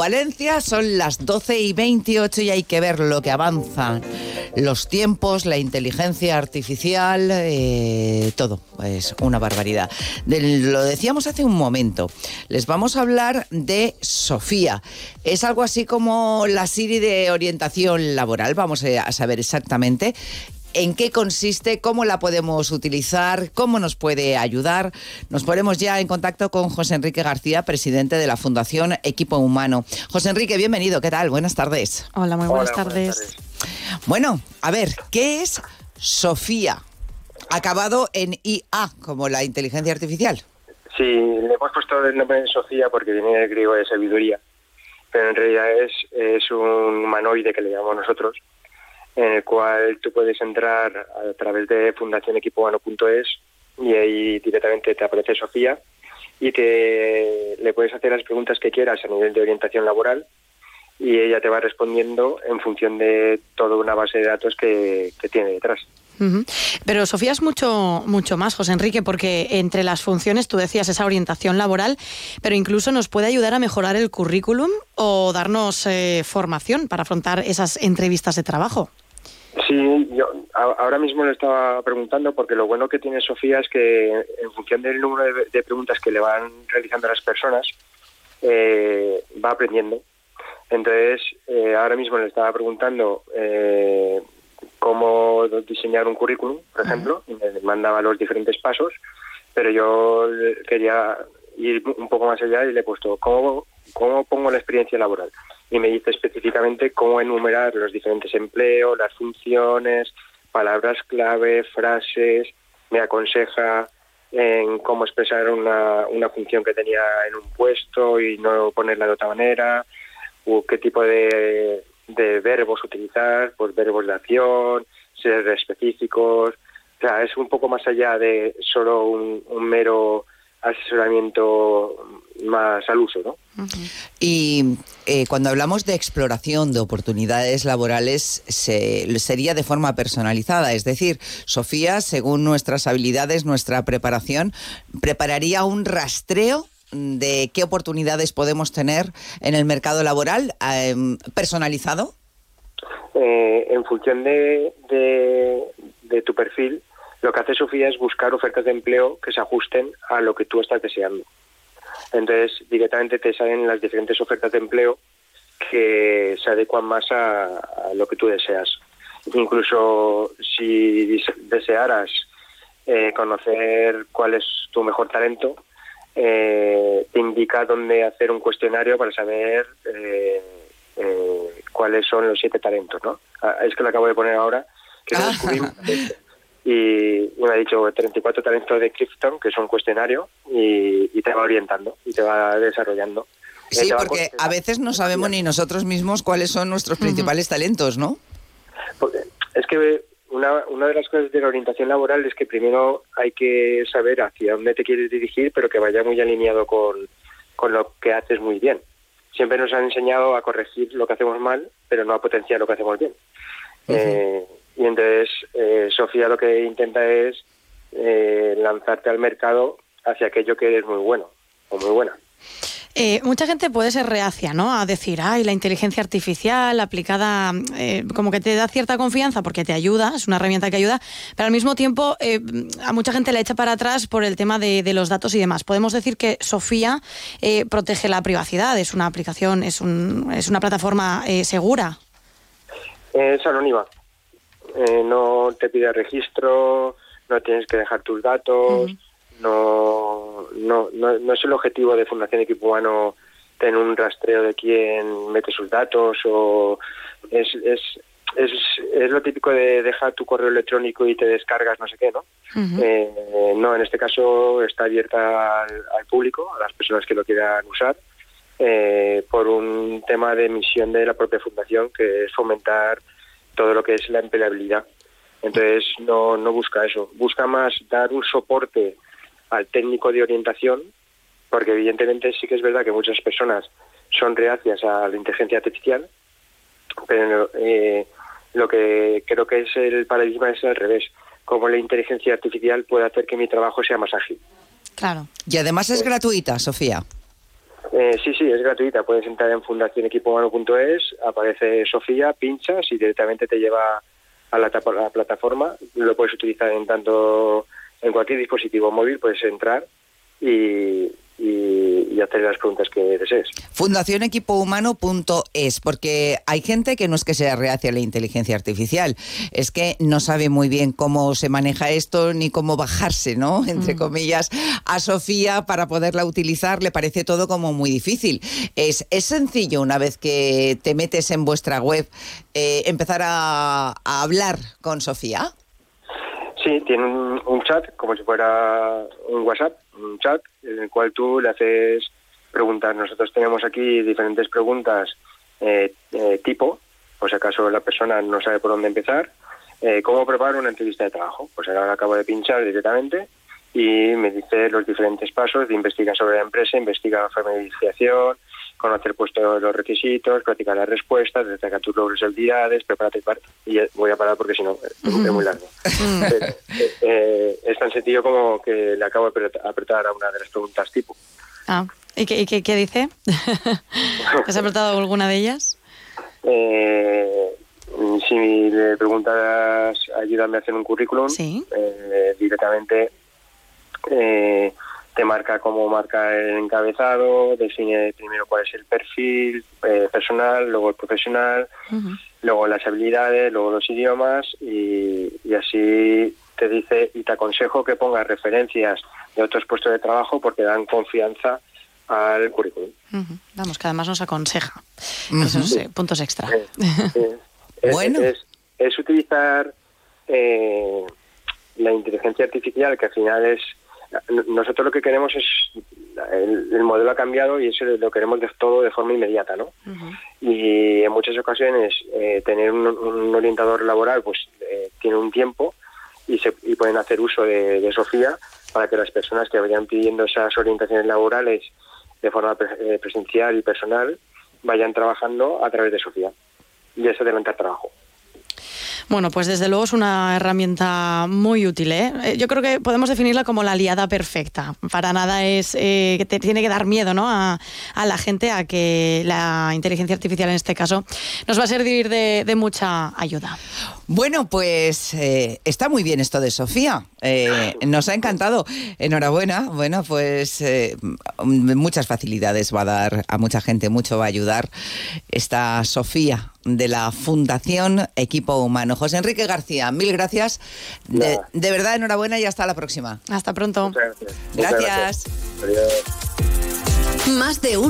Valencia son las 12 y 28 y hay que ver lo que avanzan los tiempos, la inteligencia artificial, eh, todo. Es una barbaridad. lo decíamos hace un momento. Les vamos a hablar de Sofía. Es algo así como la Siri de orientación laboral. Vamos a saber exactamente en qué consiste, cómo la podemos utilizar, cómo nos puede ayudar. Nos ponemos ya en contacto con José Enrique García, presidente de la Fundación Equipo Humano. José Enrique, bienvenido. ¿Qué tal? Buenas tardes. Hola, muy buenas, tardes. Bueno, a ver, ¿qué es Sofía? Acabado en IA, como la inteligencia artificial. Sí, le hemos puesto el nombre de Sofía porque viene del griego de sabiduría, pero en realidad es, es un humanoide que le llamamos nosotros, en el cual tú puedes entrar a través de fundacionequipobano.es y ahí directamente te aparece Sofía y te le puedes hacer las preguntas que quieras a nivel de orientación laboral y ella te va respondiendo en función de toda una base de datos que, tiene detrás. Pero Sofía es mucho, mucho más, José Enrique, porque entre las funciones tú decías esa orientación laboral, pero incluso nos puede ayudar a mejorar el currículum o darnos eh, formación para afrontar esas entrevistas de trabajo. Sí, yo ahora mismo le estaba preguntando porque lo bueno que tiene Sofía es que en función del número de, preguntas que le van realizando a las personas, eh, va aprendiendo. Entonces, eh, ahora mismo le estaba preguntando eh, cómo diseñar un currículum, por ejemplo, y me mandaba los diferentes pasos, pero yo quería ir un poco más allá y le he puesto cómo, cómo pongo la experiencia laboral. Y me dice específicamente cómo enumerar los diferentes empleos, las funciones, palabras clave, frases, me aconseja en cómo expresar una, una función que tenía en un puesto y no ponerla de otra manera, qué tipo de, de verbos utilizar, pues verbos de acción, ser específicos. O sea, es un poco más allá de solo un, mero asesoramiento más al uso, ¿no? Y eh, cuando hablamos de exploración de oportunidades laborales, se, sería de forma personalizada, es decir, Sofía, según nuestras habilidades, nuestra preparación, prepararía un rastreo de qué oportunidades podemos tener en el mercado laboral em, personalizado? Eh, en función de, de, tu perfil, lo que hace Sofía es buscar ofertas de empleo que se ajusten a lo que tú estás deseando. Entonces, directamente te salen las diferentes ofertas de empleo que se adecuan más a, lo que tú deseas. Incluso si desearas eh, conocer cuál es tu mejor talento, eh, te indica dónde hacer un cuestionario para saber eh, eh, cuáles son los siete talentos, ¿no? Ah, es que lo acabo de poner ahora, que lo descubrimos. y me ha dicho 34 talentos de Clifton, que es un cuestionario, y, te va orientando y te va desarrollando. Sí, porque a veces no sabemos ni nosotros mismos cuáles son nuestros principales talentos, ¿no? es que una, una de las cosas de la orientación laboral es que primero hay que saber hacia dónde te quieres dirigir, pero que vaya muy alineado con, con lo que haces muy bien. Siempre nos han enseñado a corregir lo que hacemos mal, pero no a potenciar lo que hacemos bien. eh, y entonces eh, Sofía lo que intenta es eh, lanzarte al mercado hacia aquello que es muy bueno o muy buena. Eh, mucha gente puede ser reacia, ¿no? A decir, ay, la inteligencia artificial aplicada, eh, como que te da cierta confianza porque te ayuda, es una herramienta que ayuda, pero al mismo tiempo eh, a mucha gente le echa para atrás por el tema de, los datos y demás. Podemos decir que Sofía protege la privacidad, es una aplicación, es, un, es una plataforma segura. Es anónima, no te pide registro, no tienes que dejar tus datos no, no, no, es el objetivo de Fundación Equipo tener un rastreo de quién mete sus datos o es, es, es, es, lo típico de dejar tu correo electrónico y te descargas no sé qué, ¿no? Eh, no, en este caso está abierta al, público, a las personas que lo quieran usar, eh, por un tema de misión de la propia fundación, que es fomentar todo lo que es la empleabilidad. Entonces no, no busca eso, busca más dar un soporte al técnico de orientación, porque evidentemente sí que es verdad que muchas personas son reacias a la inteligencia artificial, pero eh, lo que creo que es el paradigma es al revés, cómo la inteligencia artificial puede hacer que mi trabajo sea más ágil. Claro. Y además es gratuita, Sofía. Eh, sí, sí, es gratuita. Puedes entrar en fundacionequipohumano.es, aparece Sofía, pinchas y directamente te lleva a la, a la plataforma. Lo puedes utilizar en tanto en cualquier dispositivo móvil, puedes entrar y, y, y hacer las preguntas que desees. Fundacionequipohumano.es, porque hay gente que no es que sea reacia a la inteligencia artificial, es que no sabe muy bien cómo se maneja esto ni cómo bajarse, ¿no? Entre comillas, a Sofía para poderla utilizar, le parece todo como muy difícil. Es, es sencillo una vez que te metes en vuestra web eh, empezar a, a hablar con Sofía. Sí, tiene un, un chat, como si fuera un WhatsApp, un chat en el cual tú le haces preguntas. Nosotros tenemos aquí diferentes preguntas eh, eh, tipo, por si acaso la persona no sabe por dónde empezar. Eh, ¿Cómo preparo una entrevista de trabajo? Pues ahora acabo de pinchar directamente y me dice los diferentes pasos de investigar sobre la empresa, investigar familiarización, conocer puesto los requisitos, practicar las respuestas, destacar tus logros y habilidades, prepárate para... Y ya voy a parar porque si no es muy largo. Pero, eh, eh, es tan sencillo como que le acabo de apret- apretar a una de las preguntas tipo. Ah, ¿y qué, y qué- qué dice? ¿Has apretado alguna de ellas? Eh, si le preguntas, ayúdame a hacer un currículum, Sí. eh, directamente eh, te marca cómo marca el encabezado, define primero cuál es el perfil eh, personal, luego el profesional, luego las habilidades, luego los idiomas y, y así te dice y te aconsejo que pongas referencias de otros puestos de trabajo porque dan confianza al currículum. Vamos, que además nos aconseja. Esos eh, puntos extra. Eh, eh, es- Bueno. es, es utilizar eh, la inteligencia artificial, que al final es. Nosotros lo que queremos es. El, el modelo ha cambiado y eso lo queremos de todo de forma inmediata, ¿no? Y en muchas ocasiones eh, tener un, un orientador laboral, pues eh, tiene un tiempo y, se, y pueden hacer uso de, de Sofía para que las personas que vayan pidiendo esas orientaciones laborales de forma pre- eh, presencial y personal vayan trabajando a través de Sofía y es adelantar trabajo. Bueno, pues desde luego es una herramienta muy útil. ¿eh? Eh, Yo creo que podemos definirla como la aliada perfecta. Para nada es eh, que te tiene que dar miedo ¿no? a, la gente a que la inteligencia artificial en este caso nos va a servir de, mucha ayuda. Bueno, pues eh, está muy bien esto de Sofía. Nos ha encantado. Enhorabuena. Bueno, pues muchas facilidades va a dar a mucha gente, mucho va a ayudar esta Sofía de la Fundación Equipo Humano. José Enrique García, mil gracias. De, de verdad, enhorabuena y hasta la próxima. Hasta pronto. Muchas gracias. Muchas Gracias. gracias. Adiós. Más de uno.